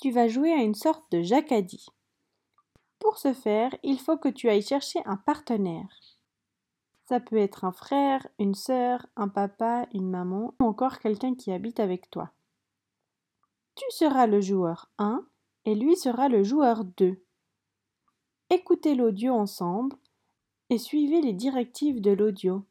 tu vas jouer à une sorte de jacadie. Pour ce faire, il faut que tu ailles chercher un partenaire. Ça peut être un frère, une sœur, un papa, une maman ou encore quelqu'un qui habite avec toi. Tu seras le joueur 1 et lui sera le joueur 2. Écoutez l'audio ensemble et suivez les directives de l'audio.